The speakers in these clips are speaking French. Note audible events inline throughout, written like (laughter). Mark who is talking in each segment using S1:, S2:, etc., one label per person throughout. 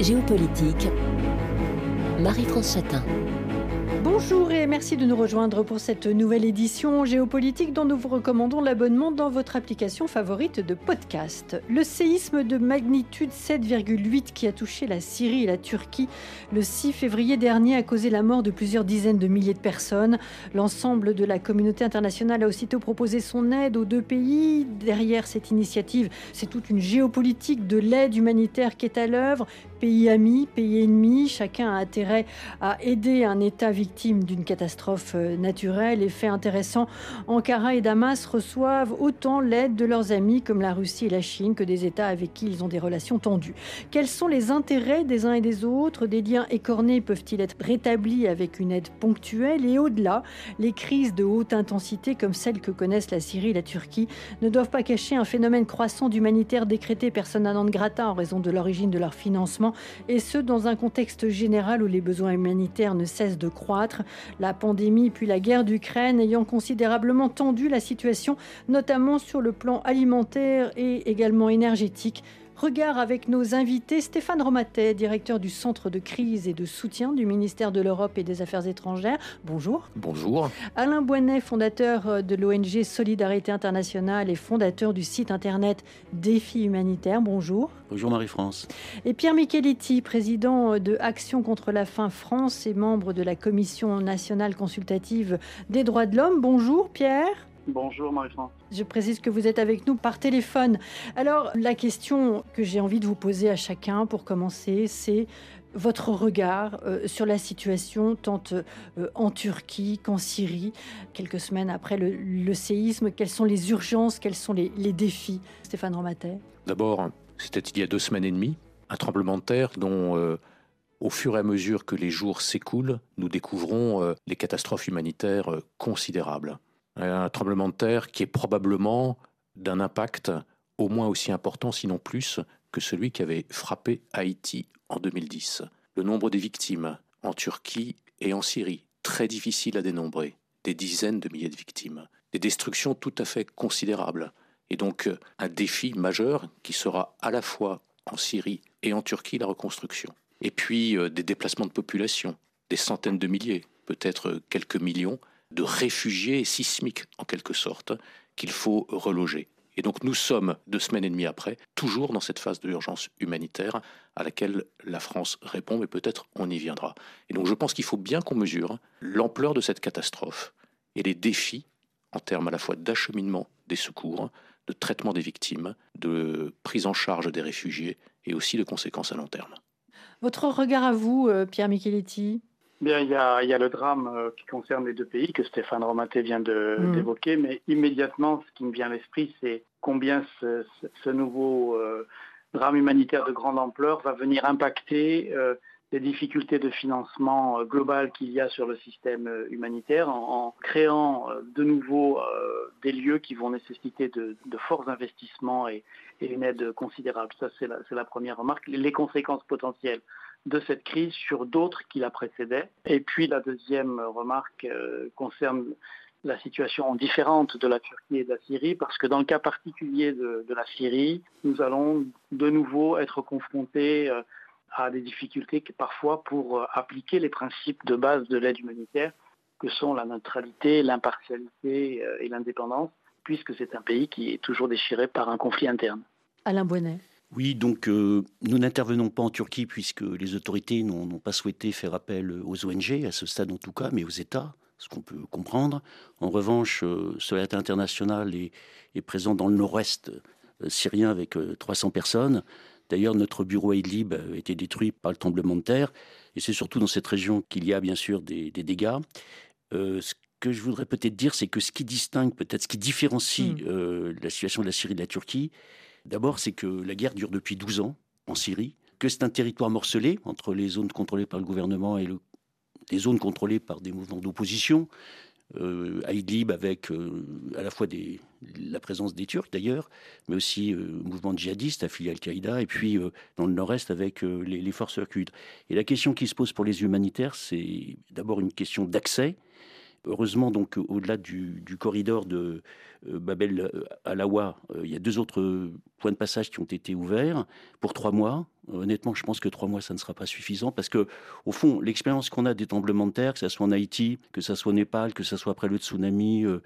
S1: Géopolitique, Marie-France Chatin.
S2: Bonjour et merci de nous rejoindre pour cette nouvelle édition géopolitique dont nous vous recommandons l'abonnement dans votre application favorite de podcast. Le séisme de magnitude 7,8 qui a touché la Syrie et la Turquie le 6 février dernier a causé la mort de plusieurs dizaines de milliers de personnes. L'ensemble de la communauté internationale a aussitôt proposé son aide aux deux pays. Derrière cette initiative, c'est toute une géopolitique de l'aide humanitaire qui est à l'œuvre. Pays amis, pays ennemis, chacun a intérêt à aider un État victime d'une catastrophe euh, naturelle. Et fait intéressant, Ankara et Damas reçoivent autant l'aide de leurs amis comme la Russie et la Chine que des États avec qui ils ont des relations tendues. Quels sont les intérêts des uns et des autres? Des liens écornés peuvent-ils être rétablis avec une aide ponctuelle? Et au-delà, les crises de haute intensité comme celles que connaissent la Syrie et la Turquie ne doivent pas cacher un phénomène croissant d'humanitaire décrété persona non grata en raison de l'origine de leur financement et ce dans un contexte général où les besoins humanitaires ne cessent de croître, la pandémie puis la guerre d'Ukraine ayant considérablement tendu la situation, notamment sur le plan alimentaire et également énergétique. Regard avec nos invités, Stéphane Romatet, directeur du Centre de crise et de soutien du ministère de l'Europe et des Affaires étrangères. Bonjour.
S3: Bonjour.
S2: Alain Boinet, fondateur de l'ONG Solidarité Internationale et fondateur du site internet Défi Humanitaire. Bonjour.
S3: Bonjour Marie-France.
S2: Et Pierre Micheletti, président de Action contre la faim France et membre de la Commission nationale consultative des droits de l'homme. Bonjour Pierre.
S4: Bonjour Marie-France.
S2: Je précise que vous êtes avec nous par téléphone. Alors la question que j'ai envie de vous poser à chacun pour commencer, c'est votre regard euh, sur la situation tant euh, en Turquie qu'en Syrie, quelques semaines après le, séisme. Quelles sont les urgences, quels sont les, défis? Stéphane Romatet
S3: D'abord, c'était il y a deux semaines et demie, un tremblement de terre dont... Euh, au fur et à mesure que les jours s'écoulent, nous découvrons les catastrophes humanitaires considérables un tremblement de terre qui est probablement d'un impact au moins aussi important, sinon plus, que celui qui avait frappé Haïti en 2010. Le nombre des victimes en Turquie et en Syrie, très difficile à dénombrer, des dizaines de milliers de victimes, des destructions tout à fait considérables, et donc un défi majeur qui sera à la fois en Syrie et en Turquie la reconstruction. Et puis euh, des déplacements de population, des centaines de milliers, peut-être quelques millions, de réfugiés sismiques, en quelque sorte, qu'il faut reloger. Et donc nous sommes, deux semaines et demie après, toujours dans cette phase d'urgence humanitaire à laquelle la France répond, mais peut-être on y viendra. Et donc je pense qu'il faut bien qu'on mesure l'ampleur de cette catastrophe et les défis en termes à la fois d'acheminement des secours, de traitement des victimes, de prise en charge des réfugiés et aussi de conséquences à long terme.
S2: Votre regard à vous, euh, Pierre Micheletti?
S4: Bien, il y, a, il y a le drame euh, qui concerne les deux pays que Stéphane Romaté vient mm. d'évoquer, mais immédiatement, ce qui me vient à l'esprit, c'est combien ce, ce, nouveau euh, drame humanitaire de grande ampleur va venir impacter euh, les difficultés de financement global qu'il y a sur le système humanitaire en, créant de nouveau des lieux qui vont nécessiter de, de forts investissements et, et, une aide considérable. Ça, c'est la, la première remarque. Les conséquences potentielles de cette crise sur d'autres qui la précédaient. Et puis la deuxième remarque euh, concerne la situation différente de la Turquie et de la Syrie, parce que dans le cas particulier de, la Syrie, nous allons de nouveau être confrontés euh, à des difficultés parfois pour euh, appliquer les principes de base de l'aide humanitaire, que sont la neutralité, l'impartialité et l'indépendance, puisque c'est un pays qui est toujours déchiré par un conflit interne.
S2: Alain Bonnet.
S5: Oui, donc euh, nous n'intervenons pas en Turquie puisque les autorités n'ont pas souhaité faire appel aux ONG, à ce stade en tout cas, mais aux États, ce qu'on peut comprendre. En revanche, euh, Solidarité internationale est, est, présent dans le nord-est euh, syrien avec 300 personnes. D'ailleurs, notre bureau à Idlib a été détruit par le tremblement de terre, et c'est surtout dans cette région qu'il y a bien sûr des, dégâts. ce que je voudrais peut-être dire, c'est que ce qui distingue, peut-être ce qui différencie hmm. la situation de la Syrie de la Turquie, D'abord, c'est que la guerre dure depuis 12 ans en Syrie, que c'est un territoire morcelé entre les zones contrôlées par le gouvernement et les zones contrôlées par des mouvements d'opposition. Euh, à Idlib avec euh, à la fois la présence des Turcs d'ailleurs, mais aussi euh, mouvement djihadiste affilié à Al-Qaïda, et puis dans le nord-est avec les, forces kurdes. Et la question qui se pose pour les humanitaires, c'est d'abord une question d'accès Heureusement, donc, au-delà du, corridor de euh, Babel Alawa, euh, il y a deux autres points de passage qui ont été ouverts pour trois mois. Honnêtement, je pense que trois mois, ça ne sera pas suffisant parce que, au fond, l'expérience qu'on a des tremblements de terre, que ce soit en Haïti, que ce soit au Népal, que ce soit après le tsunami euh,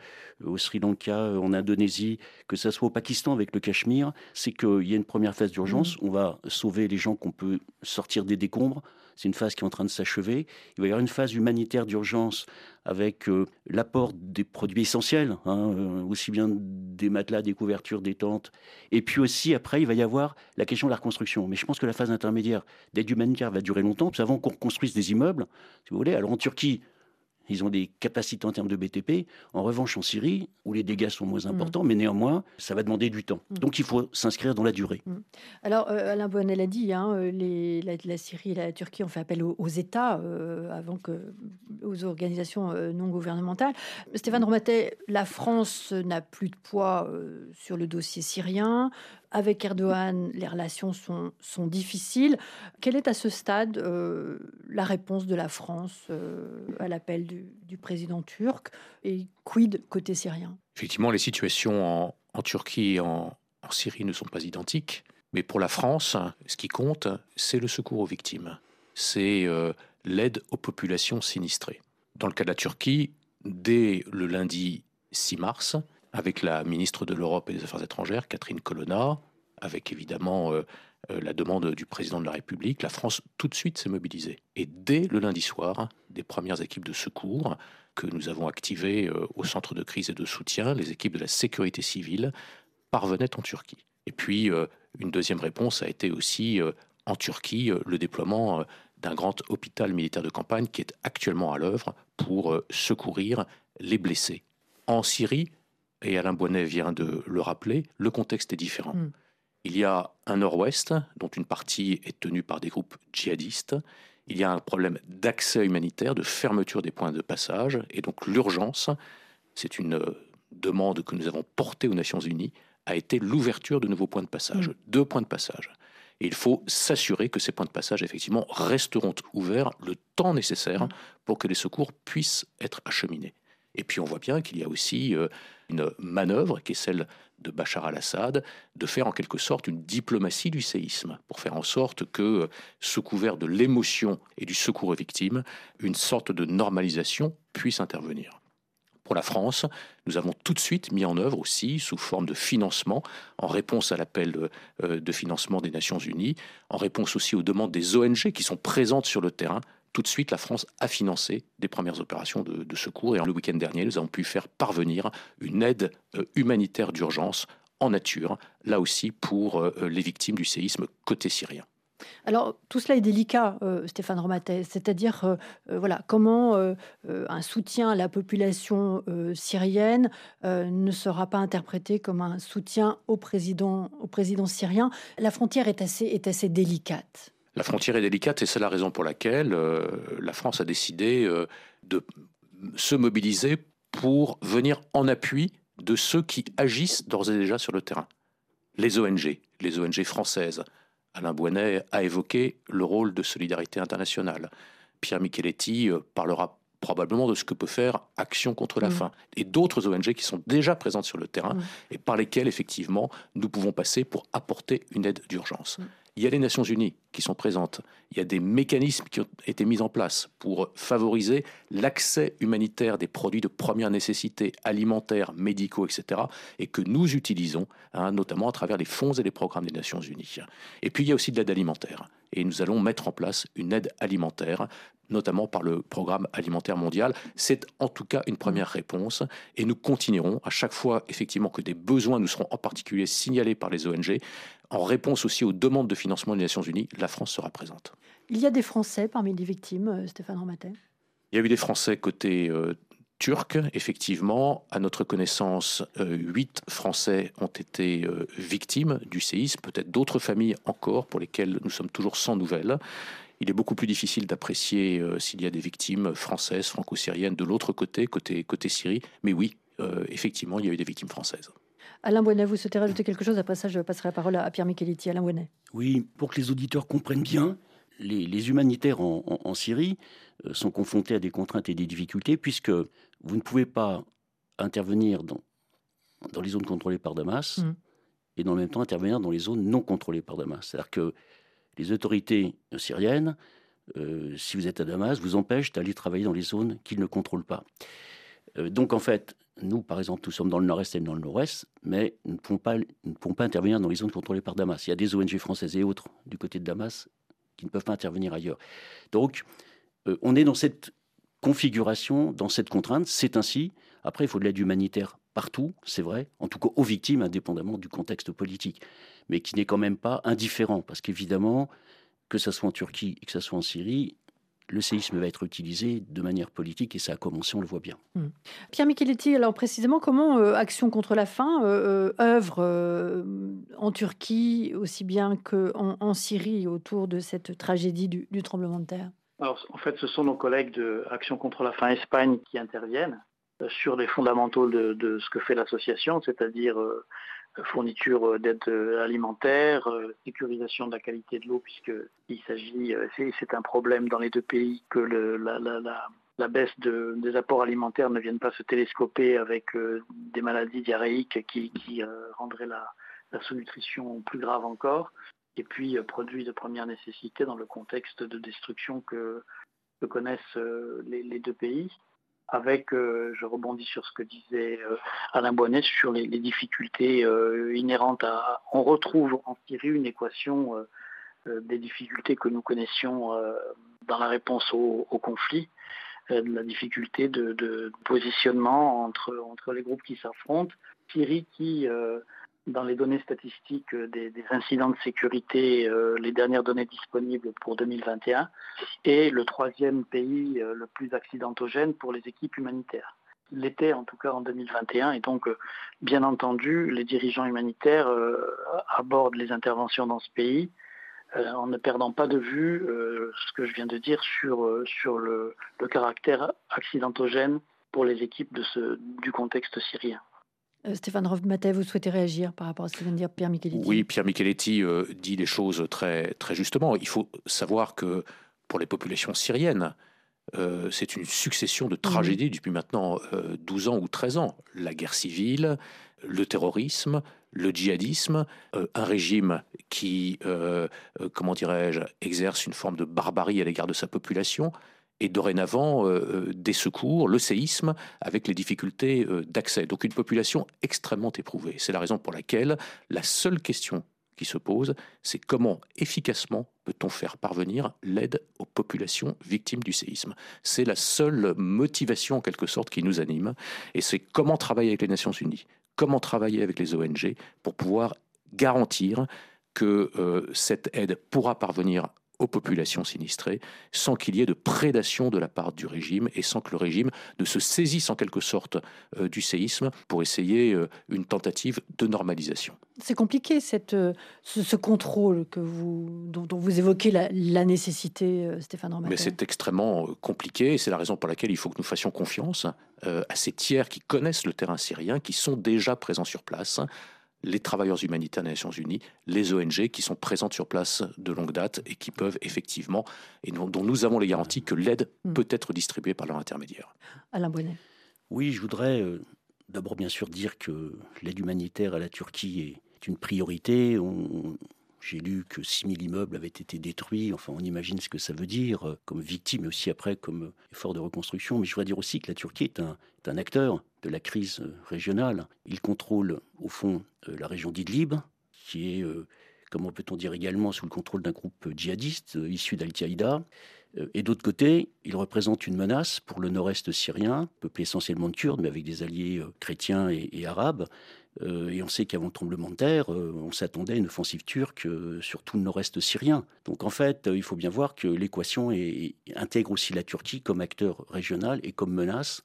S5: au Sri Lanka, euh, en Indonésie, que ce soit au Pakistan avec le Cachemire, c'est qu'il y a une première phase d'urgence. Mmh. On va sauver les gens qu'on peut sortir des décombres. C'est une phase qui est en train de s'achever. Il va y avoir une phase humanitaire d'urgence avec euh, l'apport des produits essentiels, hein, euh, aussi bien des matelas, des couvertures, des tentes. Et puis aussi, après, il va y avoir la question de la reconstruction. Mais je pense que la phase intermédiaire d'aide humanitaire va durer longtemps, avant qu'on reconstruise des immeubles, si vous voulez. Alors en Turquie, ils ont des capacités en termes de BTP. En revanche, en Syrie, où les dégâts sont moins importants, mm. mais néanmoins, ça va demander du temps. Mm. Donc il faut s'inscrire dans la durée. Mm.
S2: Alors, euh, Alain Bonnet l'a dit, hein, euh, les, la, Syrie et la Turquie ont fait appel aux, États euh, avant que aux organisations non gouvernementales. Stéphane Romatet, la France n'a plus de poids sur le dossier syrien. Avec Erdogan, les relations sont, sont difficiles. Quelle est à ce stade euh, la réponse de la France euh, à l'appel du, président turc et quid côté syrien?
S3: Effectivement, les situations en, Turquie et en, Syrie ne sont pas identiques. Mais pour la France, ce qui compte, c'est le secours aux victimes. C'est euh, l'aide aux populations sinistrées. Dans le cas de la Turquie, dès le lundi 6 mars, avec la ministre de l'Europe et des Affaires étrangères, Catherine Colonna, avec évidemment euh, euh, la demande du président de la République, la France tout de suite s'est mobilisée. Et dès le lundi soir, des premières équipes de secours que nous avons activées euh, au centre de crise et de soutien, les équipes de la sécurité civile, parvenaient en Turquie. Et puis, une deuxième réponse a été aussi en Turquie le déploiement d'un grand hôpital militaire de campagne qui est actuellement à l'œuvre pour secourir les blessés. En Syrie, et Alain Bonnet vient de le rappeler, le contexte est différent. Hmm. Il y a un nord-ouest dont une partie est tenue par des groupes djihadistes. Il y a un problème d'accès humanitaire, de fermeture des points de passage. Et donc l'urgence, c'est une demande que nous avons portée aux Nations Unies, a été l'ouverture de nouveaux points de passage, hmm. deux points de passage. Et il faut s'assurer que ces points de passage, effectivement, resteront ouverts le temps nécessaire hmm. pour que les secours puissent être acheminés. Et puis on voit bien qu'il y a aussi euh, une manœuvre qui est celle de Bachar al-Assad de faire en quelque sorte une diplomatie du séisme, pour faire en sorte que, sous couvert de l'émotion et du secours aux victimes, une sorte de normalisation puisse intervenir. Pour la France, nous avons tout de suite mis en œuvre aussi, sous forme de financement, en réponse à l'appel euh, de financement des Nations Unies, en réponse aussi aux demandes des ONG qui sont présentes sur le terrain, tout de suite, la France a financé des premières opérations de, secours. Et le week-end dernier, nous avons pu faire parvenir une aide euh, humanitaire d'urgence en nature, là aussi pour euh, les victimes du séisme côté syrien.
S2: Alors, tout cela est délicat, euh, Stéphane Romatet, c'est-à-dire, voilà, comment un soutien à la population syrienne ne sera pas interprété comme un soutien au président, syrien? La frontière est assez délicate.
S3: La frontière est délicate et c'est la raison pour laquelle euh, la France a décidé euh, de se mobiliser pour venir en appui de ceux qui agissent d'ores et déjà sur le terrain. Les ONG, les ONG françaises. Alain Boinet a évoqué le rôle de solidarité internationale. Pierre Micheletti euh, parlera probablement de ce que peut faire Action contre la mm. faim et d'autres ONG qui sont déjà présentes sur le terrain mm. et par lesquelles effectivement nous pouvons passer pour apporter une aide d'urgence. Mm. Il y a les Nations Unies qui sont présentes. Il y a des mécanismes qui ont été mis en place pour favoriser l'accès humanitaire des produits de première nécessité, alimentaires, médicaux, etc., et que nous utilisons, hein, notamment à travers les fonds et les programmes des Nations Unies. Et puis il y a aussi de l'aide alimentaire. Et nous allons mettre en place une aide alimentaire notamment par le programme alimentaire mondial. C'est en tout cas une première réponse et nous continuerons à chaque fois effectivement que des besoins nous seront en particulier signalés par les ONG en réponse aussi aux demandes de financement des Nations Unies, la France sera présente.
S2: Il y a des Français parmi les victimes, euh, Stéphane Romatet
S3: Il y a eu des Français côté euh, turc, effectivement. À notre connaissance, euh, huit Français ont été victimes du séisme, peut-être d'autres familles encore pour lesquelles nous sommes toujours sans nouvelles. Il est beaucoup plus difficile d'apprécier s'il y a des victimes françaises, franco-syriennes de l'autre côté, côté, côté Syrie. Mais oui, effectivement, il y a eu des victimes françaises.
S2: Alain Bonnet, vous souhaitez rajouter quelque chose? Après ça, je passerai la parole à Pierre Micheletti. Alain Bonnet.
S5: Oui, pour que les auditeurs comprennent bien, les, humanitaires en, Syrie euh, sont confrontés à des contraintes et des difficultés, puisque vous ne pouvez pas intervenir dans, dans les zones contrôlées par Damas mmh. et dans le même temps intervenir dans les zones non contrôlées par Damas. C'est-à-dire que les autorités syriennes, euh, si vous êtes à Damas, vous empêchent d'aller travailler dans les zones qu'ils ne contrôlent pas. Euh, donc en fait, nous, par exemple, nous sommes dans le nord-est et dans le nord-ouest, mais nous ne, pouvons pas, ne pouvons pas intervenir dans les zones contrôlées par Damas. Il y a des ONG françaises et autres du côté de Damas qui ne peuvent pas intervenir ailleurs. Donc, euh, on est dans cette configuration, dans cette contrainte. C'est ainsi. Après, il faut de l'aide humanitaire partout, c'est vrai, en tout cas aux victimes, indépendamment du contexte politique, mais qui n'est quand même pas indifférent, parce qu'évidemment, que ce soit en Turquie et que ce soit en Syrie, le séisme va être utilisé de manière politique et ça a commencé, on le voit bien.
S2: Hmm. Pierre Micheletti, alors précisément, comment euh, Action contre la faim euh, euh, œuvre en Turquie aussi bien qu'en en Syrie autour de cette tragédie du, tremblement de terre?
S4: Alors, en fait, ce sont nos collègues de Action contre la faim Espagne qui interviennent sur les fondamentaux de, de ce que fait l'association, c'est-à-dire fourniture euh, d'aide euh, alimentaire, euh, sécurisation de la qualité de l'eau, puisqu'il s'agit, c'est un problème dans les deux pays que la, baisse de, des apports alimentaires ne vienne pas se télescoper avec des maladies diarrhéiques qui, rendraient la, sous-nutrition plus grave encore, et puis produits de première nécessité dans le contexte de destruction que, connaissent les deux pays avec, euh, je rebondis sur ce que disait euh, Alain Bonnet, sur les, difficultés euh, inhérentes à... On retrouve en Syrie une équation des difficultés que nous connaissions dans la réponse au, conflit, la difficulté de, positionnement entre, entre les groupes qui s'affrontent. Syrie qui dans les données statistiques des, incidents de sécurité, euh, les dernières données disponibles pour 2021, et le troisième pays euh, le plus accidentogène pour les équipes humanitaires. L'était en tout cas en 2021, et donc euh, bien entendu, les dirigeants humanitaires abordent les interventions dans ce pays en ne perdant pas de vue ce que je viens de dire sur, sur le, caractère accidentogène pour les équipes du contexte syrien.
S2: Euh, Stéphane Rovmatet, vous souhaitez réagir par rapport à ce que vient de dire Pierre Micheletti
S3: Oui, Pierre Micheletti euh, dit les choses très, très justement. Il faut savoir que pour les populations syriennes, euh, c'est une succession de tragédies depuis maintenant 12 ans ou 13 ans. La guerre civile, le terrorisme, le djihadisme, un régime qui, comment dirais-je, exerce une forme de barbarie à l'égard de sa population, et dorénavant euh, euh, des secours, le séisme, avec les difficultés euh, d'accès. Donc une population extrêmement éprouvée. C'est la raison pour laquelle la seule question qui se pose, c'est comment efficacement peut-on faire parvenir l'aide aux populations victimes du séisme. C'est la seule motivation en quelque sorte qui nous anime, et c'est comment travailler avec les Nations Unies, comment travailler avec les ONG pour pouvoir garantir que cette aide pourra parvenir aux populations sinistrées, sans qu'il y ait de prédation de la part du régime et sans que le régime ne se saisisse en quelque sorte euh, du séisme pour essayer euh, une tentative de normalisation.
S2: C'est compliqué cette, euh, ce, contrôle que vous, dont, vous évoquez la, nécessité, Stéphane
S3: Mais c'est extrêmement compliqué et c'est la raison pour laquelle il faut que nous fassions confiance à ces tiers qui connaissent le terrain syrien, qui sont déjà présents sur place les travailleurs humanitaires des Nations Unies, les ONG qui sont présentes sur place de longue date et qui peuvent effectivement, et dont, nous avons les garanties que l'aide hmm. peut être distribuée par leur intermédiaire.
S2: Alain Bonnet.
S5: Oui, je voudrais euh, d'abord bien sûr dire que l'aide humanitaire à la Turquie est une priorité. On, j'ai lu que 6000 immeubles avaient été détruits. Enfin, on imagine ce que ça veut dire euh, comme victime, mais aussi après comme effort de reconstruction. Mais je voudrais dire aussi que la Turquie est un, un acteur de la crise euh, régionale. Il contrôle, au fond, euh, la région d'Idlib, qui est, comment peut-on dire également, sous le contrôle d'un groupe djihadiste issu d'Al-Qaïda. Et d'autre côté, il représente une menace pour le nord-est syrien, peuplé essentiellement de Kurdes, mais avec des alliés chrétiens et arabes, euh, et on sait qu'avant le tremblement de terre, euh, on s'attendait à une offensive turque euh, sur tout le nord-est syrien. Donc en fait, il faut bien voir que l'équation intègre aussi la Turquie comme acteur régional et comme menace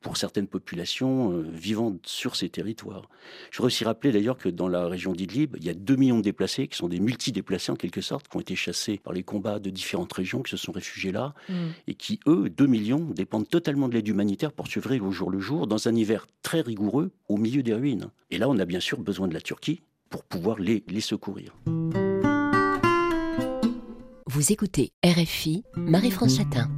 S5: pour certaines populations euh, vivant sur ces territoires. Je voudrais aussi rappeler d'ailleurs que dans la région d'Idlib, il y a 2 millions de déplacés, qui sont des multi-déplacés en quelque sorte, qui ont été chassés par les combats de différentes régions, qui se sont réfugiés là, mm. et qui, eux, 2 millions, dépendent totalement de l'aide humanitaire pour survivre au jour le jour, dans un hiver très rigoureux, au milieu des ruines. Et là, on a bien sûr besoin de la Turquie pour pouvoir les, les secourir.
S1: Vous écoutez RFI, Marie-France Chatin.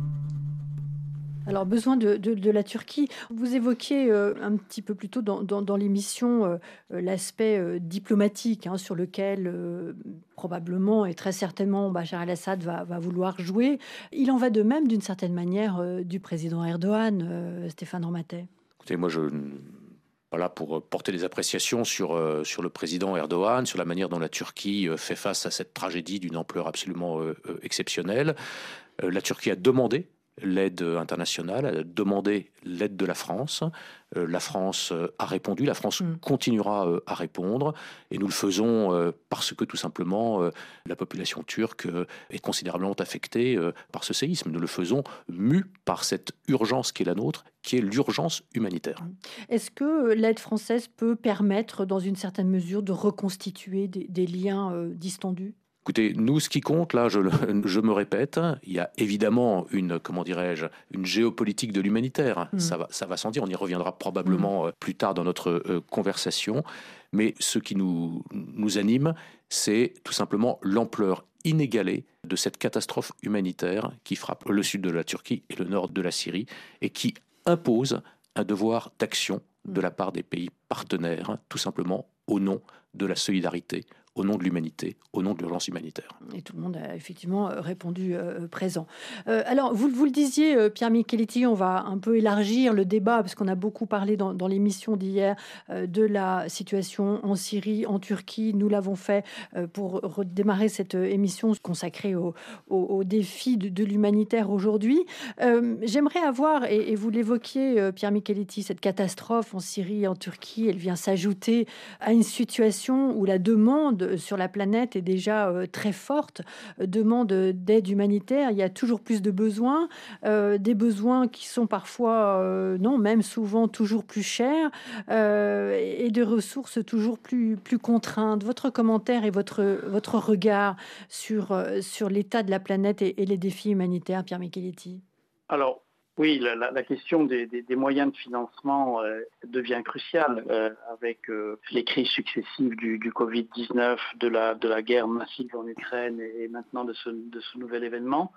S2: Alors, besoin de, la Turquie. Vous évoquiez euh, un petit peu plus tôt dans, l'émission euh, euh, l'aspect diplomatique hein, sur lequel probablement et très certainement Bachar el-Assad va, vouloir jouer. Il en va de même d'une certaine manière du président Erdogan, Stéphane Romatet.
S3: Écoutez, moi je pas là pour porter des appréciations sur, sur le président Erdogan, sur la manière dont la Turquie fait face à cette tragédie d'une ampleur absolument exceptionnelle. La Turquie a demandé l'aide internationale, a demandé l'aide de la France. Euh, la France euh, a répondu, la France mm. continuera euh, à répondre, et nous le faisons parce que tout simplement la population turque est considérablement affectée par ce séisme. Nous le faisons mu par cette urgence qui est la nôtre, qui est l'urgence humanitaire.
S2: Est-ce que l'aide française peut permettre, dans une certaine mesure, de reconstituer des, liens distendus?
S3: Écoutez, nous, ce qui compte, là, je, je, me répète, il y a évidemment une, comment dirais-je, une géopolitique de l'humanitaire. Mm. Ça va, ça va sans dire. On y reviendra probablement mm. euh, plus tard dans notre euh, conversation. Mais ce qui nous, nous anime, c'est tout simplement l'ampleur inégalée de cette catastrophe humanitaire qui frappe le sud de la Turquie et le nord de la Syrie et qui impose un devoir d'action de mm. la part des pays partenaires, tout simplement au nom de la solidarité, au nom de l'humanité, au nom de l'urgence humanitaire.
S2: Et tout le monde a effectivement euh, répondu euh, présent. Euh, alors, vous, le disiez, Pierre Micheletti, on va un peu élargir le débat, parce qu'on a beaucoup parlé dans, l'émission d'hier de la situation en Syrie, en Turquie. Nous l'avons fait pour redémarrer cette émission consacrée aux au, défis de, l'humanitaire aujourd'hui. J'aimerais avoir, et, vous l'évoquiez, Pierre Micheletti, cette catastrophe en Syrie, en Turquie, elle vient s'ajouter à une situation où la demande sur la planète est déjà euh, très forte, euh, demande d'aide humanitaire. Il y a toujours plus de besoins, euh, des besoins qui sont parfois, non, même souvent toujours plus chers et de ressources toujours plus, plus contraintes. Votre commentaire et votre, votre regard sur, sur l'état de la planète et, les défis humanitaires, Pierre Micheletti?
S4: Alors, oui, la, question des, moyens de financement euh, devient cruciale euh, avec euh, les crises successives du, Covid-19, de la, guerre massive en Ukraine et, maintenant de ce, nouvel événement.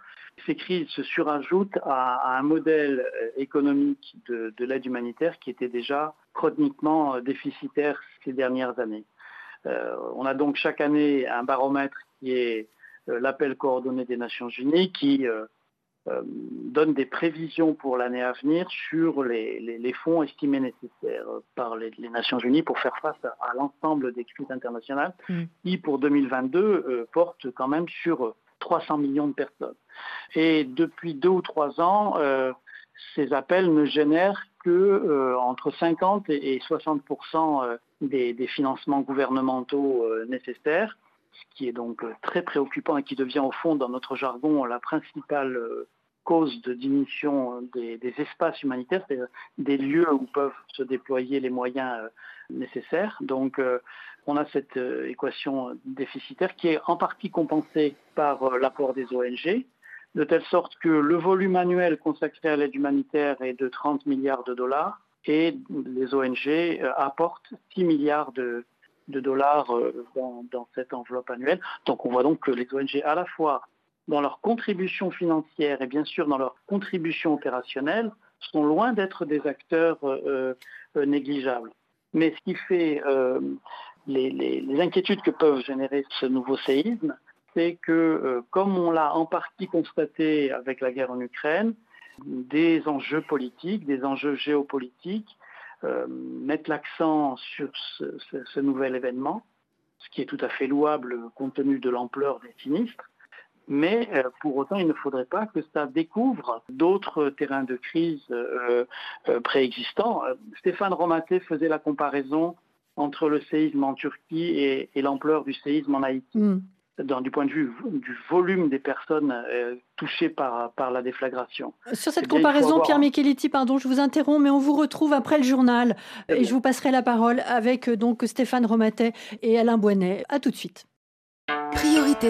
S4: Ces crises se surajoutent à, un modèle économique de, de l'aide humanitaire qui était déjà chroniquement déficitaire ces dernières années. on a donc chaque année un baromètre qui est l'appel coordonné des Nations Unies qui donne des prévisions pour l'année à venir sur les, fonds estimés nécessaires par les, Nations Unies pour faire face à, l'ensemble des crises internationales, mm. qui pour 2022 euh, portent quand même sur 300 millions de personnes. Et depuis deux ou trois ans, euh, ces appels ne génèrent que entre 50 et 60 des, des, financements gouvernementaux nécessaires ce qui est donc très préoccupant et qui devient au fond dans notre jargon la principale cause de diminution des, espaces humanitaires, c'est-à-dire des lieux où peuvent se déployer les moyens euh, nécessaires. Donc euh, on a cette euh, équation déficitaire qui est en partie compensée par l'apport des ONG, de telle sorte que le volume annuel consacré à l'aide humanitaire est de 30 milliards de dollars et les ONG apportent 6 milliards de, dollars dans, dans, cette enveloppe annuelle. Donc on voit donc que les ONG à la fois dans leur contribution financière et bien sûr dans leur contribution opérationnelle, sont loin d'être des acteurs euh, euh, négligeables. Mais ce qui fait euh, les, inquiétudes que peuvent générer ce nouveau séisme, c'est que, comme on l'a en partie constaté avec la guerre en Ukraine, des enjeux politiques, des enjeux géopolitiques mettent l'accent sur ce nouvel événement, ce qui est tout à fait louable compte tenu de l'ampleur des sinistres mais euh, pour autant, il ne faudrait pas que ça découvre d'autres terrains de crise euh, euh, préexistants. Stéphane Romaté faisait la comparaison entre le séisme en Turquie et, l'ampleur du séisme en Haïti. Mm. du point de vue du volume des personnes touchées par, par la déflagration.
S2: Sur cette eh comparaison, Pierre Micheletti, pardon, je vous interromps, mais on vous retrouve après le journal et je vous passerai la parole avec donc Stéphane Romatet et Alain Boinet. À tout de suite.
S1: Priorité.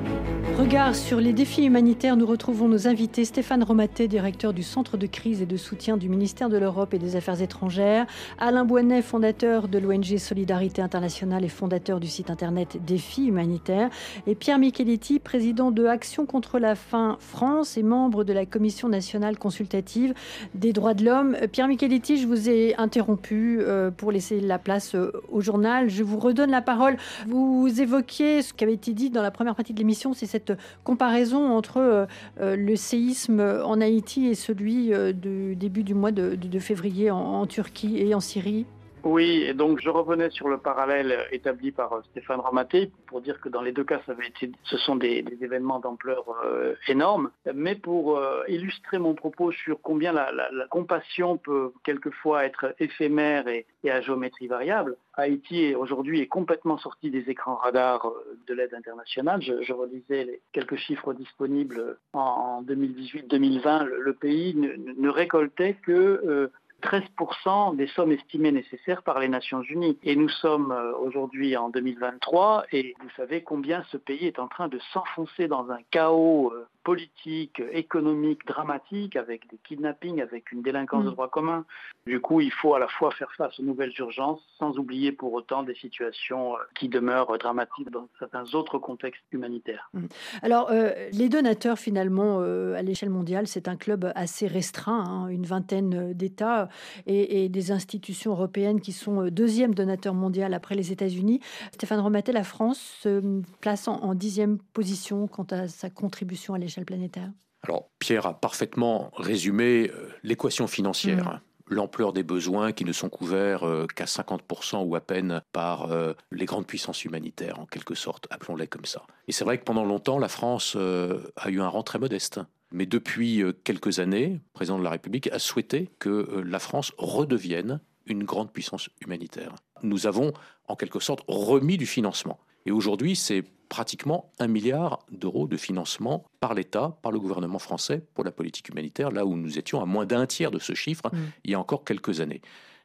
S2: Regard sur les défis humanitaires, nous retrouvons nos invités Stéphane Romaté, directeur du Centre de crise et de soutien du ministère de l'Europe et des Affaires étrangères, Alain Boinet, fondateur de l'ONG Solidarité Internationale et fondateur du site internet Défis humanitaires, et Pierre Micheletti, président de Action contre la faim France et membre de la Commission nationale consultative des droits de l'homme. Pierre Micheletti, je vous ai interrompu euh, pour laisser la place euh, au journal. Je vous redonne la parole. Vous évoquiez ce qui avait été dit dans la première partie de l'émission, c'est cette comparaison entre euh, euh, le séisme en Haïti et celui euh, du début du mois de, février en Turquie et en Syrie?
S4: Oui, et donc je revenais sur le parallèle établi par euh, Stéphane Ramaté pour dire que dans les deux cas, ça avait été, ce sont des, événements d'ampleur euh, énorme, mais pour euh, illustrer mon propos sur combien la, compassion peut quelquefois être éphémère et, à géométrie variable, Haïti aujourd'hui est complètement sorti des écrans radars de l'aide internationale. Je, relisais les quelques chiffres disponibles en, 2018-2020. Le, pays ne, récoltait que 13% des sommes estimées nécessaires par les Nations Unies. Et nous sommes euh, aujourd'hui en 2023 et vous savez combien ce pays est en train de s'enfoncer dans un chaos euh, politique, économique dramatique, avec des kidnappings, avec une délinquance de mm. droit commun. Du coup, il faut à la fois faire face aux nouvelles urgences, sans oublier pour autant des situations euh, qui demeurent dramatiques dans certains autres contextes humanitaires. Mm.
S2: Alors, euh, les donateurs, finalement, euh, à l'échelle mondiale, c'est un club assez restreint, hein, une vingtaine d'États et, des institutions européennes qui sont deuxième donateur mondial après les États-Unis. Stéphane Romatet, la France se place en, en dixième position quant à sa contribution à l'échelle planétaire
S3: Alors, Pierre a parfaitement résumé euh, l'équation financière. Mm. l'ampleur des besoins qui ne sont couverts euh, qu'à 50% ou à peine par euh, les grandes puissances humanitaires, en quelque sorte, appelons-les comme ça. Et c'est vrai que pendant longtemps, la France a eu un rang très modeste. Mais depuis quelques années, le président de la République a souhaité que la France redevienne une grande puissance humanitaire. Nous avons, en quelque sorte, remis du financement. Et aujourd'hui, c'est pratiquement un milliard d'euros de financement par l'État, par le gouvernement français pour la politique humanitaire, là où nous étions à moins d'un tiers de ce chiffre mm. il y a encore quelques années.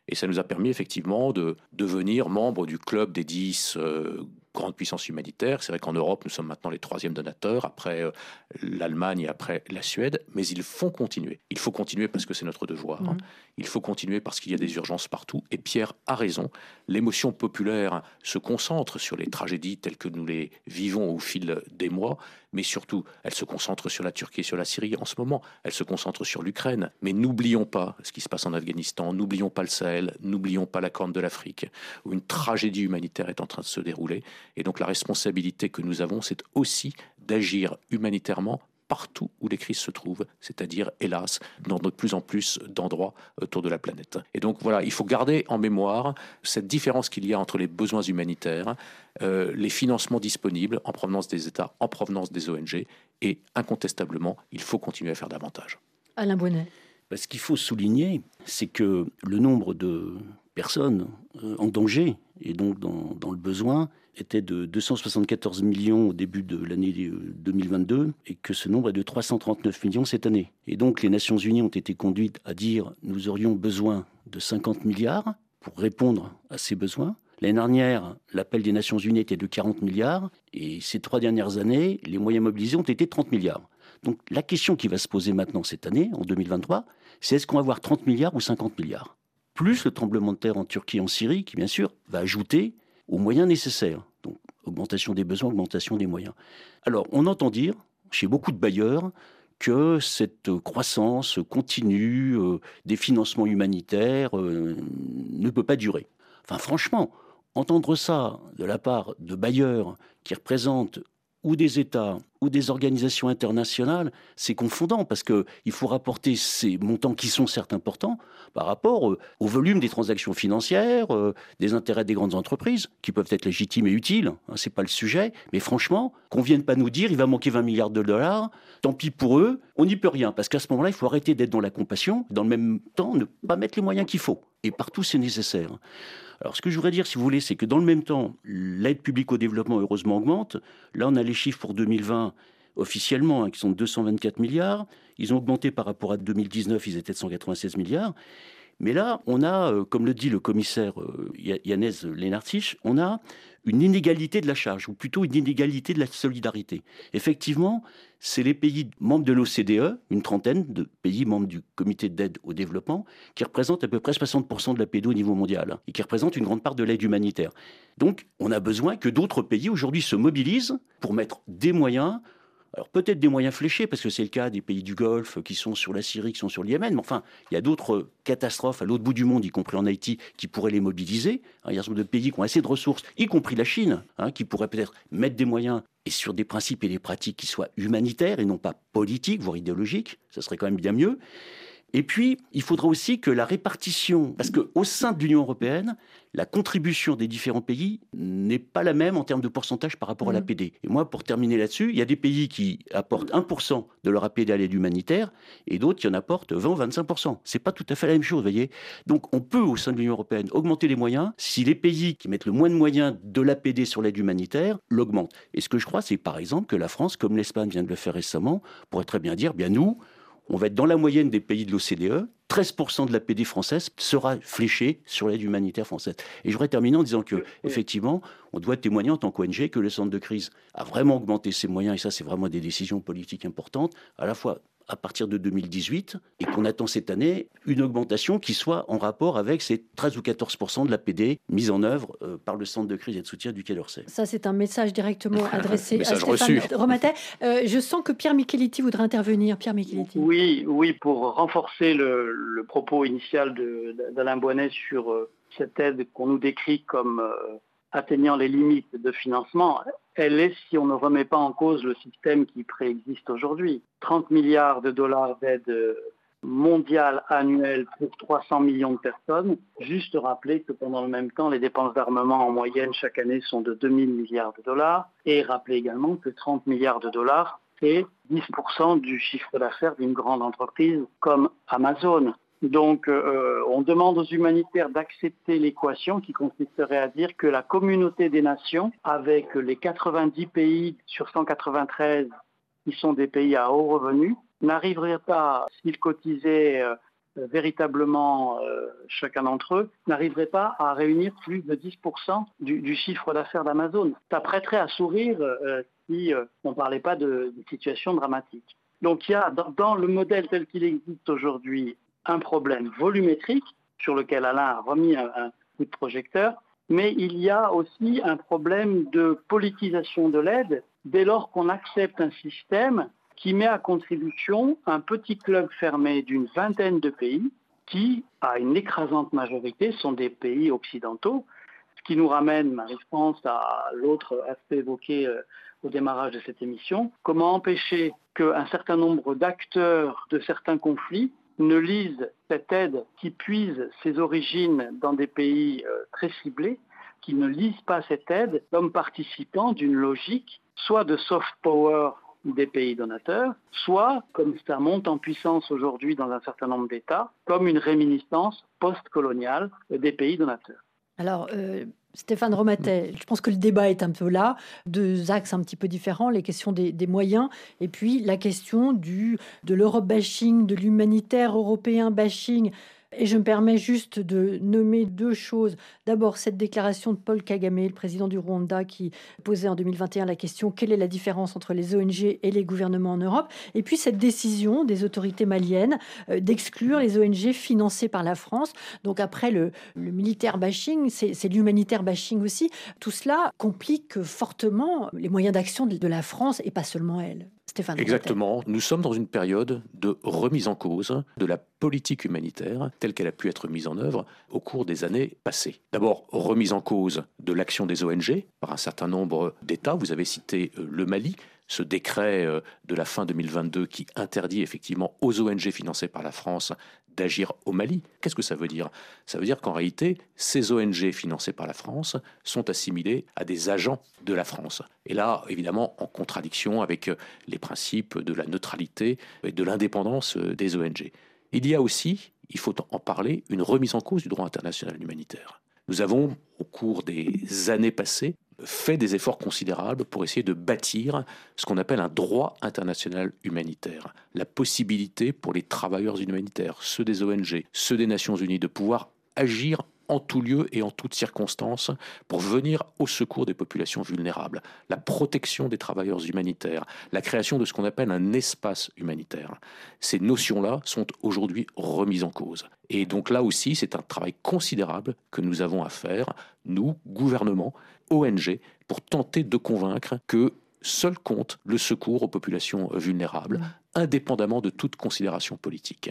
S3: Et ça nous a permis effectivement de devenir membre du club des dix euh, grande puissance humanitaire. C'est vrai qu'en Europe, nous sommes maintenant les troisièmes donateurs, après euh, l'Allemagne et après la Suède, mais ils font continuer. Il faut continuer parce que c'est notre devoir. Hein. Mm. Il faut continuer parce qu'il y a des urgences partout. Et Pierre a raison. L'émotion populaire se concentre sur les tragédies telles que nous les vivons au fil des mois, mais surtout, elle se concentre sur la Turquie et sur la Syrie en ce moment. Elle se concentre sur l'Ukraine. Mais n'oublions pas ce qui se passe en Afghanistan. N'oublions pas le Sahel. N'oublions pas la Corne de l'Afrique, où une tragédie humanitaire est en train de se dérouler. Et donc la responsabilité que nous avons, c'est aussi d'agir humanitairement partout où les crises se trouvent, c'est-à-dire, hélas, dans de plus en plus d'endroits autour de la planète. Et donc voilà, il faut garder en mémoire cette différence qu'il y a entre les besoins humanitaires, euh, les financements disponibles en provenance des États, en provenance des ONG, et incontestablement, il faut continuer à faire davantage.
S2: Alain Bonnet.
S5: Ce qu'il faut souligner, c'est que le nombre de personnes euh, en danger et donc dans le besoin était de 274 millions au début de l'année 2022 euh, et que ce nombre est de 339 millions cette année. Et donc les Nations Unies ont été conduites à dire nous aurions besoin de 50 milliards pour répondre à ces besoins. L'année dernière, l'appel des Nations Unies était de 40 milliards et ces trois dernières années, les moyens mobilisés ont été 30 milliards. Donc la question qui va se poser maintenant cette année, en 2023, c'est est-ce qu'on va avoir 30 milliards ou 50 milliards? Plus le tremblement de terre en Turquie et en Syrie, qui bien sûr va ajouter aux moyens nécessaires. Donc, augmentation des besoins, augmentation des moyens. Alors, on entend dire, chez beaucoup de bailleurs, que cette croissance continue euh, des financements humanitaires euh, ne peut pas durer. Enfin, franchement, entendre ça de la part de bailleurs qui représentent ou des États ou des organisations internationales, c'est confondant parce qu'il faut rapporter ces montants qui sont certes importants par rapport euh, au volume des transactions financières, euh, des intérêts des grandes entreprises, qui peuvent être légitimes et utiles, hein, c'est pas le sujet, mais franchement, qu'on vienne pas nous dire il va manquer 20 milliards de dollars, tant pis pour eux, on n'y peut rien, parce qu'à ce moment-là, il faut arrêter d'être dans la compassion, dans le même temps, ne pas mettre les moyens qu'il faut. Et partout, c'est nécessaire. Alors, ce que je voudrais dire, si vous voulez, c'est que dans le même temps, l'aide publique au développement, heureusement, augmente. Là, on a les chiffres pour 2020 officiellement, hein, qui sont de 224 milliards. Ils ont augmenté par rapport à 2019, ils étaient de 196 milliards. Mais là, on a, euh, comme le dit le commissaire euh, Yannès Lenartich, on a une inégalité de la charge, ou plutôt une inégalité de la solidarité. Effectivement, c'est les pays membres de l'OCDE, une trentaine de pays membres du comité d'aide au développement, qui représentent à peu près 60% de la PDO au niveau mondial, hein, et qui représentent une grande part de l'aide humanitaire. Donc, on a besoin que d'autres pays aujourd'hui se mobilisent pour mettre des moyens alors peut-être des moyens fléchés, parce que c'est le cas des pays du Golfe qui sont sur la Syrie, qui sont sur le Yémen, mais enfin, il y a d'autres catastrophes à l'autre bout du monde, y compris en Haïti, qui pourraient les mobiliser. Il y a un certain nombre de pays qui ont assez de ressources, y compris la Chine, hein, qui pourraient peut-être mettre des moyens et sur des principes et des pratiques qui soient humanitaires et non pas politiques, voire idéologiques. Ça serait quand même bien mieux. Et puis, il faudra aussi que la répartition, parce qu'au sein de l'Union européenne, la contribution des différents pays n'est pas la même en termes de pourcentage par rapport à l'APD. Et moi, pour terminer là-dessus, il y a des pays qui apportent 1% de leur APD à l'aide humanitaire et d'autres qui en apportent 20 ou 25%. C'est pas tout à fait la même chose, vous voyez. Donc, on peut, au sein de l'Union européenne, augmenter les moyens si les pays qui mettent le moins de moyens de l'APD sur l'aide humanitaire l'augmentent. Et ce que je crois, c'est par exemple que la France, comme l'Espagne vient de le faire récemment, pourrait très bien dire, bien nous, on va être dans la moyenne des pays de l'OCDE. 13% de la PD française sera fléchée sur l'aide humanitaire française. Et je voudrais terminer en disant que, effectivement, on doit témoigner en tant qu'ONG que le centre de crise a vraiment augmenté ses moyens, et ça, c'est vraiment des décisions politiques importantes, à la fois à partir de 2018 et qu'on attend cette année une augmentation qui soit en rapport avec ces 13 ou 14% de l'APD mise en œuvre euh, par le Centre de crise et de soutien du Quai d'Orsay.
S2: Ça, c'est un message directement (laughs) adressé à Stéphane Romatet. Euh, je sens que Pierre Micheletti voudrait intervenir. Pierre Micheletti.
S4: Oui, oui, pour renforcer le, propos initial d'Alain Bonnet sur euh, cette aide qu'on nous décrit comme atteignant les limites de financement, elle est si on ne remet pas en cause le système qui préexiste aujourd'hui. 30 milliards de dollars d'aide mondiale annuelle pour 300 millions de personnes. Juste rappeler que pendant le même temps, les dépenses d'armement en moyenne chaque année sont de 2000 milliards de dollars. Et rappeler également que 30 milliards de dollars, c'est 10% du chiffre d'affaires d'une grande entreprise comme Amazon. Donc, euh, on demande aux humanitaires d'accepter l'équation qui consisterait à dire que la communauté des nations, avec les 90 pays sur 193 qui sont des pays à haut revenu, n'arriverait pas, s'ils cotisaient euh, véritablement euh, chacun d'entre eux, n'arriverait pas à réunir plus de 10% du, chiffre d'affaires d'Amazon. Ça prêterait à sourire si on ne parlait pas de, situation dramatique. Donc il y a dans le modèle tel qu'il existe aujourd'hui un problème volumétrique sur lequel Alain a remis un, coup de projecteur, mais il y a aussi un problème de politisation de l'aide dès lors qu'on accepte un système qui met à contribution un petit club fermé d'une vingtaine de pays qui, à une écrasante majorité, sont des pays occidentaux, ce qui nous ramène, Marie-France, à l'autre aspect évoqué euh, au démarrage de cette émission, comment empêcher qu'un certain nombre d'acteurs de certains conflits ne lisent cette aide qui puise ses origines dans des pays euh, très ciblés, qui ne lisent pas cette aide comme participant d'une logique soit de soft power des pays donateurs, soit, comme ça monte en puissance aujourd'hui dans un certain nombre d'États, comme une réminiscence post-coloniale des pays donateurs.
S2: Alors, euh, Stéphane Romatet, je pense que le débat est un peu là, deux axes un petit peu différents, les questions des, moyens et puis la question du, de l'Europe bashing, de l'humanitaire européen bashing. Et je me permets juste de nommer deux choses. D'abord, cette déclaration de Paul Kagame, le président du Rwanda, qui posait en 2021 la question quelle est la différence entre les ONG et les gouvernements en Europe? Et puis cette décision des autorités maliennes euh, d'exclure les ONG financées par la France. Donc après le, militaire bashing, c'est l'humanitaire bashing aussi. Tout cela complique fortement les moyens d'action de la France et pas seulement elle.
S3: Exactement. Nous sommes dans une période de remise en cause de la politique humanitaire telle qu'elle a pu être mise en œuvre au cours des années passées. D'abord, remise en cause de l'action des ONG par un certain nombre d'États. Vous avez cité euh, le Mali, ce décret euh, de la fin 2022 qui interdit effectivement aux ONG financées par la France d'agir au Mali. Qu'est-ce que ça veut dire? Ça veut dire qu'en réalité, ces ONG financées par la France sont assimilées à des agents de la France. Et là, évidemment, en contradiction avec les principes de la neutralité et de l'indépendance des ONG. Il y a aussi, il faut en parler, une remise en cause du droit international humanitaire. Nous avons, au cours des années passées, fait des efforts considérables pour essayer de bâtir ce qu'on appelle un droit international humanitaire. La possibilité pour les travailleurs humanitaires, ceux des ONG, ceux des Nations Unies, de pouvoir agir en tout lieu et en toutes circonstances pour venir au secours des populations vulnérables, la protection des travailleurs humanitaires, la création de ce qu'on appelle un espace humanitaire. Ces notions-là sont aujourd'hui remises en cause. Et donc là aussi, c'est un travail considérable que nous avons à faire, nous, gouvernement, ONG, pour tenter de convaincre que seul compte le secours aux populations vulnérables, indépendamment de toute considération politique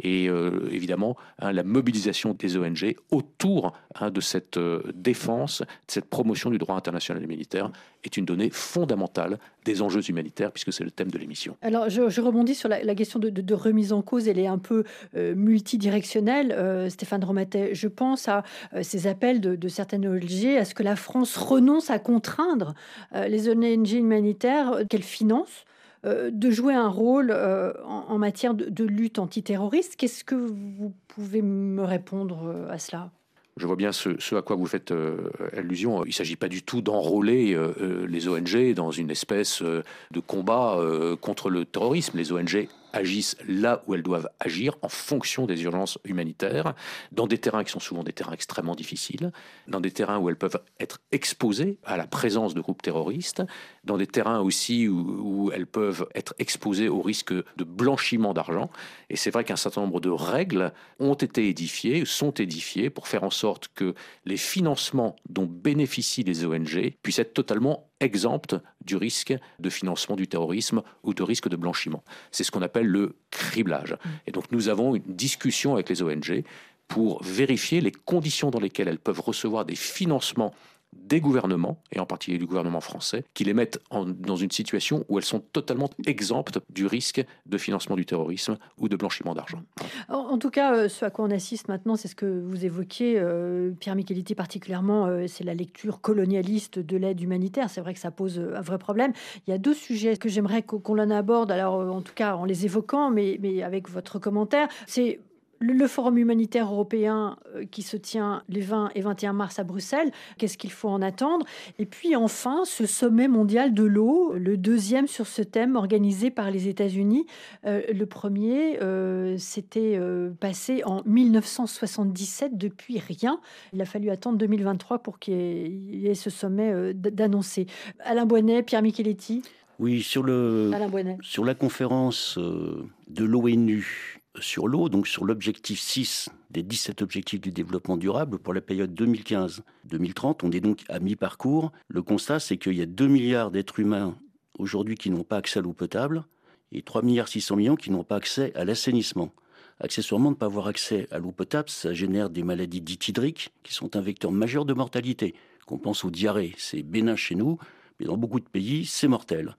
S3: et euh, évidemment hein, la mobilisation des ONG autour hein, de cette euh, défense, de cette promotion du droit international humanitaire est une donnée fondamentale des enjeux humanitaires puisque c'est le thème de l'émission.
S2: Alors je, rebondis sur la, question de, remise en cause, elle est un peu euh, multidirectionnelle. Stéphane Romatet, je pense à ces appels de, certaines ONG à ce que la France renonce à contraindre les ONG humanitaires qu'elle finance de jouer un rôle euh, en, matière de, lutte antiterroriste. Qu'est-ce que vous pouvez me répondre euh, à cela?
S3: Je vois bien ce, à quoi vous faites allusion. Il ne s'agit pas du tout d'enrôler les ONG dans une espèce de combat contre le terrorisme. Les ONG agissent là où elles doivent agir en fonction des urgences humanitaires, dans des terrains qui sont souvent des terrains extrêmement difficiles, dans des terrains où elles peuvent être exposées à la présence de groupes terroristes, dans des terrains aussi où, elles peuvent être exposées au risque de blanchiment d'argent. Et c'est vrai qu'un certain nombre de règles ont été édifiées, sont édifiées pour faire en sorte que les financements dont bénéficient les ONG puissent être totalement exemptes du risque de financement du terrorisme ou de risque de blanchiment. C'est ce qu'on appelle le criblage. Mm. Et donc nous avons une discussion avec les ONG pour vérifier les conditions dans lesquelles elles peuvent recevoir des financements des gouvernements, et en particulier du gouvernement français, qui les mettent dans une situation où elles sont totalement exemptes du risque de financement du terrorisme ou de blanchiment d'argent.
S2: En, tout cas, euh, ce à quoi on assiste maintenant, c'est ce que vous évoquiez, euh, Pierre Micheliti particulièrement, euh, c'est la lecture colonialiste de l'aide humanitaire. C'est vrai que ça pose un vrai problème. Il y a deux sujets que j'aimerais qu'on en aborde, alors en tout cas en les évoquant, mais, mais avec votre commentaire. C'est le Forum humanitaire européen euh, qui se tient les 20 et 21 mars à Bruxelles, qu'est-ce qu'il faut en attendre? Et puis enfin, ce sommet mondial de l'eau, le deuxième sur ce thème organisé par les États-Unis. Euh, le premier, euh, s'était passé en 1977, depuis rien. Il a fallu attendre 2023 pour qu'il y ait ce sommet d'annoncer. Alain Bonnet, Pierre Micheletti?
S5: Oui, sur, le, sur la conférence de l'ONU sur l'eau, donc sur l'objectif 6 des 17 objectifs du développement durable pour la période 2015-2030. On est donc à mi-parcours. Le constat, c'est qu'il y a 2 milliards d'êtres humains aujourd'hui qui n'ont pas accès à l'eau potable et 3 milliards 600 millions qui n'ont pas accès à l'assainissement. Accessoirement, ne pas avoir accès à l'eau potable, ça génère des maladies dites hydriques qui sont un vecteur majeur de mortalité. Qu'on pense aux diarrhées, c'est bénin chez nous, mais dans beaucoup de pays, c'est mortel.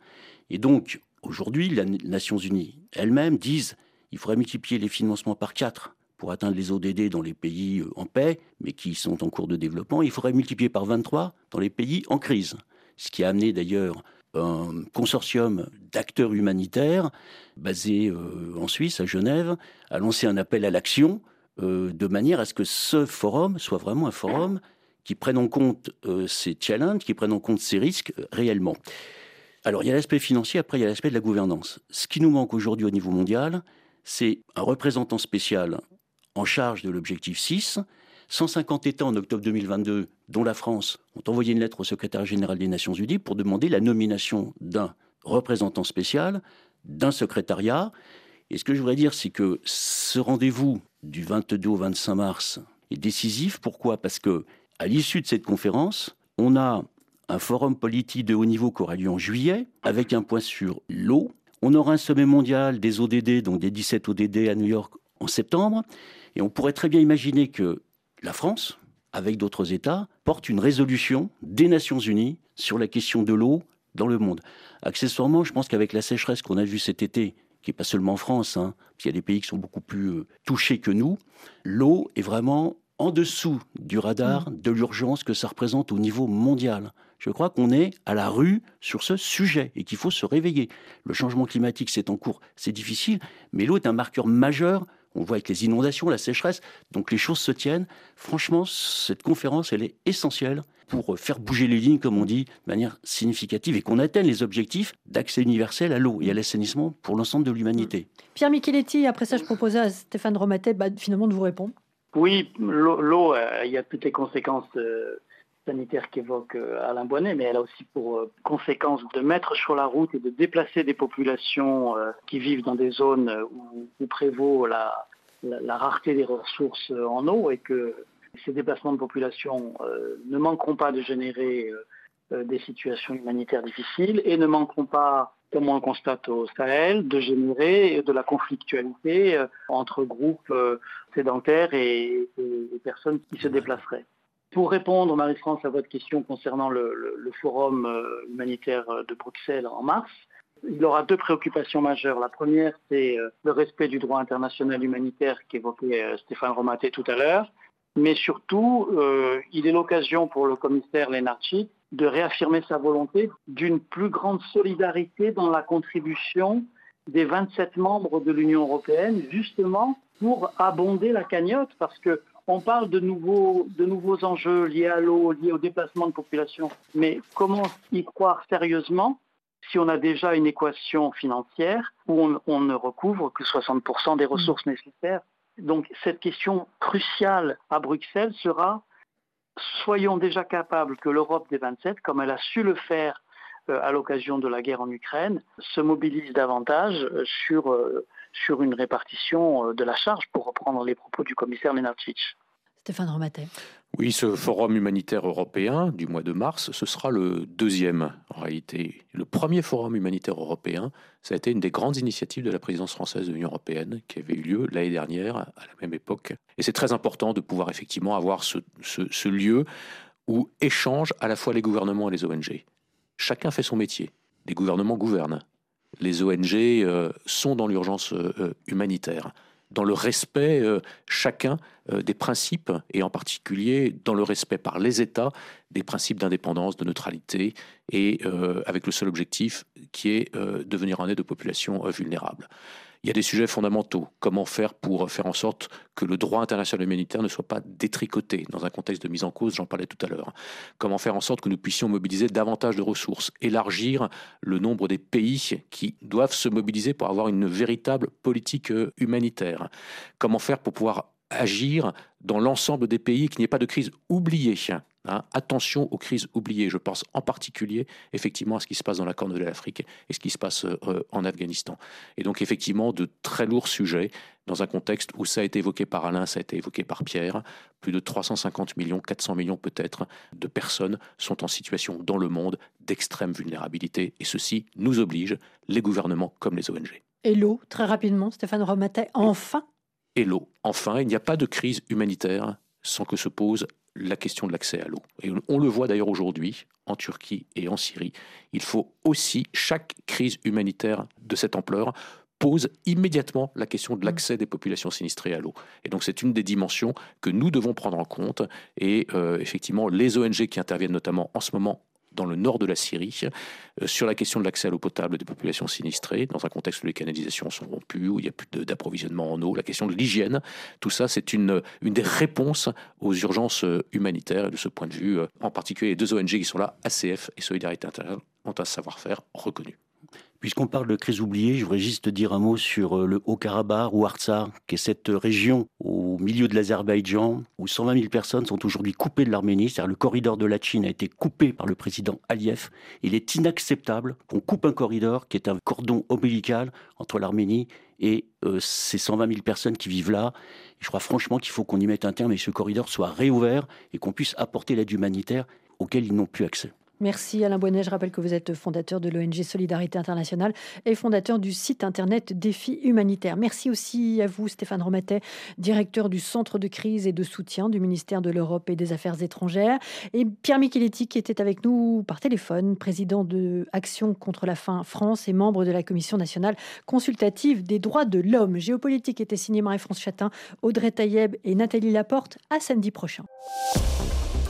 S5: Et donc, aujourd'hui, les Nations Unies elles-mêmes disent il faudrait multiplier les financements par 4 pour atteindre les ODD dans les pays euh, en paix, mais qui sont en cours de développement. Il faudrait multiplier par 23 dans les pays en crise. Ce qui a amené d'ailleurs un consortium d'acteurs humanitaires basé euh, en Suisse, à Genève, à lancer un appel à l'action euh, de manière à ce que ce forum soit vraiment un forum qui prenne en compte ces challenges, qui prenne en compte ces risques réellement. Alors il y a l'aspect financier, après il y a l'aspect de la gouvernance. Ce qui nous manque aujourd'hui au niveau mondial, c'est un représentant spécial en charge de l'objectif 6. 150 États en octobre 2022, dont la France, ont envoyé une lettre au secrétaire général des Nations Unies pour demander la nomination d'un représentant spécial, d'un secrétariat. Et ce que je voudrais dire, c'est que ce rendez-vous du 22 au 25 mars est décisif. Pourquoi? Parce que à l'issue de cette conférence, on a un forum politique de haut niveau qui aura lieu en juillet, avec un point sur l'eau, on aura un sommet mondial des ODD, donc des 17 ODD à New York en septembre. Et on pourrait très bien imaginer que la France, avec d'autres États, porte une résolution des Nations Unies sur la question de l'eau dans le monde. Accessoirement, je pense qu'avec la sécheresse qu'on a vue cet été, qui n'est pas seulement en France, hein, il y a des pays qui sont beaucoup plus euh, touchés que nous, l'eau est vraiment en dessous du radar mmh. de l'urgence que ça représente au niveau mondial. Je crois qu'on est à la rue sur ce sujet et qu'il faut se réveiller. Le changement climatique, c'est en cours, c'est difficile, mais l'eau est un marqueur majeur. On voit avec les inondations, la sécheresse. Donc les choses se tiennent. Franchement, cette conférence, elle est essentielle pour faire bouger les lignes, comme on dit, de manière significative et qu'on atteigne les objectifs d'accès universel à l'eau et à l'assainissement pour l'ensemble de l'humanité.
S2: Pierre Micheletti, après ça, je proposais à Stéphane Romatet bah, finalement de vous répondre.
S4: Oui, l'eau, euh, il y a toutes les conséquences euh, sanitaires qu'évoque euh, Alain Bonnet, mais elle a aussi pour conséquence de mettre sur la route et de déplacer des populations qui vivent dans des zones où, prévaut la, rareté des ressources en eau et que ces déplacements de population ne manqueront pas de générer des situations humanitaires difficiles et ne manqueront pas comme on le constate au Sahel, de générer de la conflictualité euh, entre groupes euh, sédentaires et, personnes qui se déplaceraient. Pour répondre, Marie-France, à votre question concernant le, forum euh, humanitaire de Bruxelles en mars, il aura deux préoccupations majeures. La première, c'est le respect du droit international humanitaire qu'évoquait Stéphane Romaté tout à l'heure. Mais surtout, il est l'occasion pour le commissaire Lenarchik de réaffirmer sa volonté d'une plus grande solidarité dans la contribution des 27 membres de l'Union européenne, justement pour abonder la cagnotte, parce que on parle de nouveaux, de nouveaux enjeux liés à l'eau, liés au déplacement de population, mais comment y croire sérieusement si on a déjà une équation financière où on, on ne recouvre que 60% des ressources nécessaires? Donc cette question cruciale à Bruxelles sera soyons déjà capables que l'Europe des 27, comme elle a su le faire euh, à l'occasion de la guerre en Ukraine, se mobilise davantage euh, sur, euh, sur une répartition de la charge, pour reprendre les propos du commissaire Lenarcic.
S2: Stéphane Romatet.
S3: Oui, ce forum humanitaire européen du mois de mars, ce sera le deuxième en réalité. Le premier forum humanitaire européen, ça a été une des grandes initiatives de la présidence française de l'Union européenne qui avait eu lieu l'année dernière à la même époque. Et c'est très important de pouvoir effectivement avoir ce, ce lieu où échangent à la fois les gouvernements et les ONG. Chacun fait son métier. Les gouvernements gouvernent. Les ONG euh, sont dans l'urgence euh, euh, humanitaire dans le respect chacun des principes, et en particulier dans le respect par les États des principes d'indépendance, de neutralité, et avec le seul objectif qui est de venir en aide aux populations vulnérables. Il y a des sujets fondamentaux. Comment faire pour faire en sorte que le droit international humanitaire ne soit pas détricoté dans un contexte de mise en cause, j'en parlais tout à l'heure. Comment faire en sorte que nous puissions mobiliser davantage de ressources, élargir le nombre des pays qui doivent se mobiliser pour avoir une véritable politique euh, humanitaire. Comment faire pour pouvoir agir dans l'ensemble des pays, qu'il n'y ait pas de crise oubliée. Hein. attention aux crises oubliées. Je pense en particulier effectivement à ce qui se passe dans la Corne de l'Afrique et ce qui se passe euh, en Afghanistan. Et donc effectivement de très lourds sujets dans un contexte où ça a été évoqué par Alain, ça a été évoqué par Pierre. Plus de 350 millions, 400 millions peut-être de personnes sont en situation dans le monde d'extrême vulnérabilité et ceci nous oblige, les gouvernements comme les ONG.
S2: Et l'eau, très rapidement, Stéphane Romatet, enfin
S3: et l'eau. Enfin, il n'y a pas de crise humanitaire sans que se pose la question de l'accès à l'eau. Et on le voit d'ailleurs aujourd'hui en Turquie et en Syrie. Il faut aussi, chaque crise humanitaire de cette ampleur pose immédiatement la question de l'accès des populations sinistrées à l'eau. Et donc c'est une des dimensions que nous devons prendre en compte. Et euh, effectivement, les ONG qui interviennent notamment en ce moment dans le nord de la Syrie, euh, sur la question de l'accès à l'eau potable des populations sinistrées, dans un contexte où les canalisations sont rompues, où il n'y a plus d'approvisionnement en eau, la question de l'hygiène, tout ça, c'est une, une des réponses aux urgences euh, humanitaires. De ce point de vue, euh, en particulier les deux ONG qui sont là, ACF et Solidarité internationale, ont un savoir-faire reconnu.
S5: Puisqu'on parle de crise oubliée, je voudrais juste dire un mot sur euh, le Haut-Karabakh ou Artsakh, qui est cette région au milieu de l'Azerbaïdjan où 120 000 personnes sont aujourd'hui coupées de l'Arménie. C'est-à-dire le corridor de la Chine a été coupé par le président Aliyev. Il est inacceptable qu'on coupe un corridor qui est un cordon ombilical entre l'Arménie et euh, ces 120 000 personnes qui vivent là. je crois franchement qu'il faut qu'on y mette un terme et que ce corridor soit réouvert et qu'on puisse apporter l'aide humanitaire auquel ils n'ont plus accès.
S2: Merci Alain Bonnet. Je rappelle que vous êtes fondateur de l'ONG Solidarité Internationale et fondateur du site internet Défi Humanitaire. Merci aussi à vous Stéphane Romatet, directeur du Centre de crise et de soutien du ministère de l'Europe et des Affaires étrangères. Et Pierre Micheletti qui était avec nous par téléphone, président de Action contre la faim France et membre de la Commission nationale consultative des droits de l'homme. Géopolitique était signé Marie-France Chatin, Audrey Taïeb et Nathalie Laporte. À samedi prochain.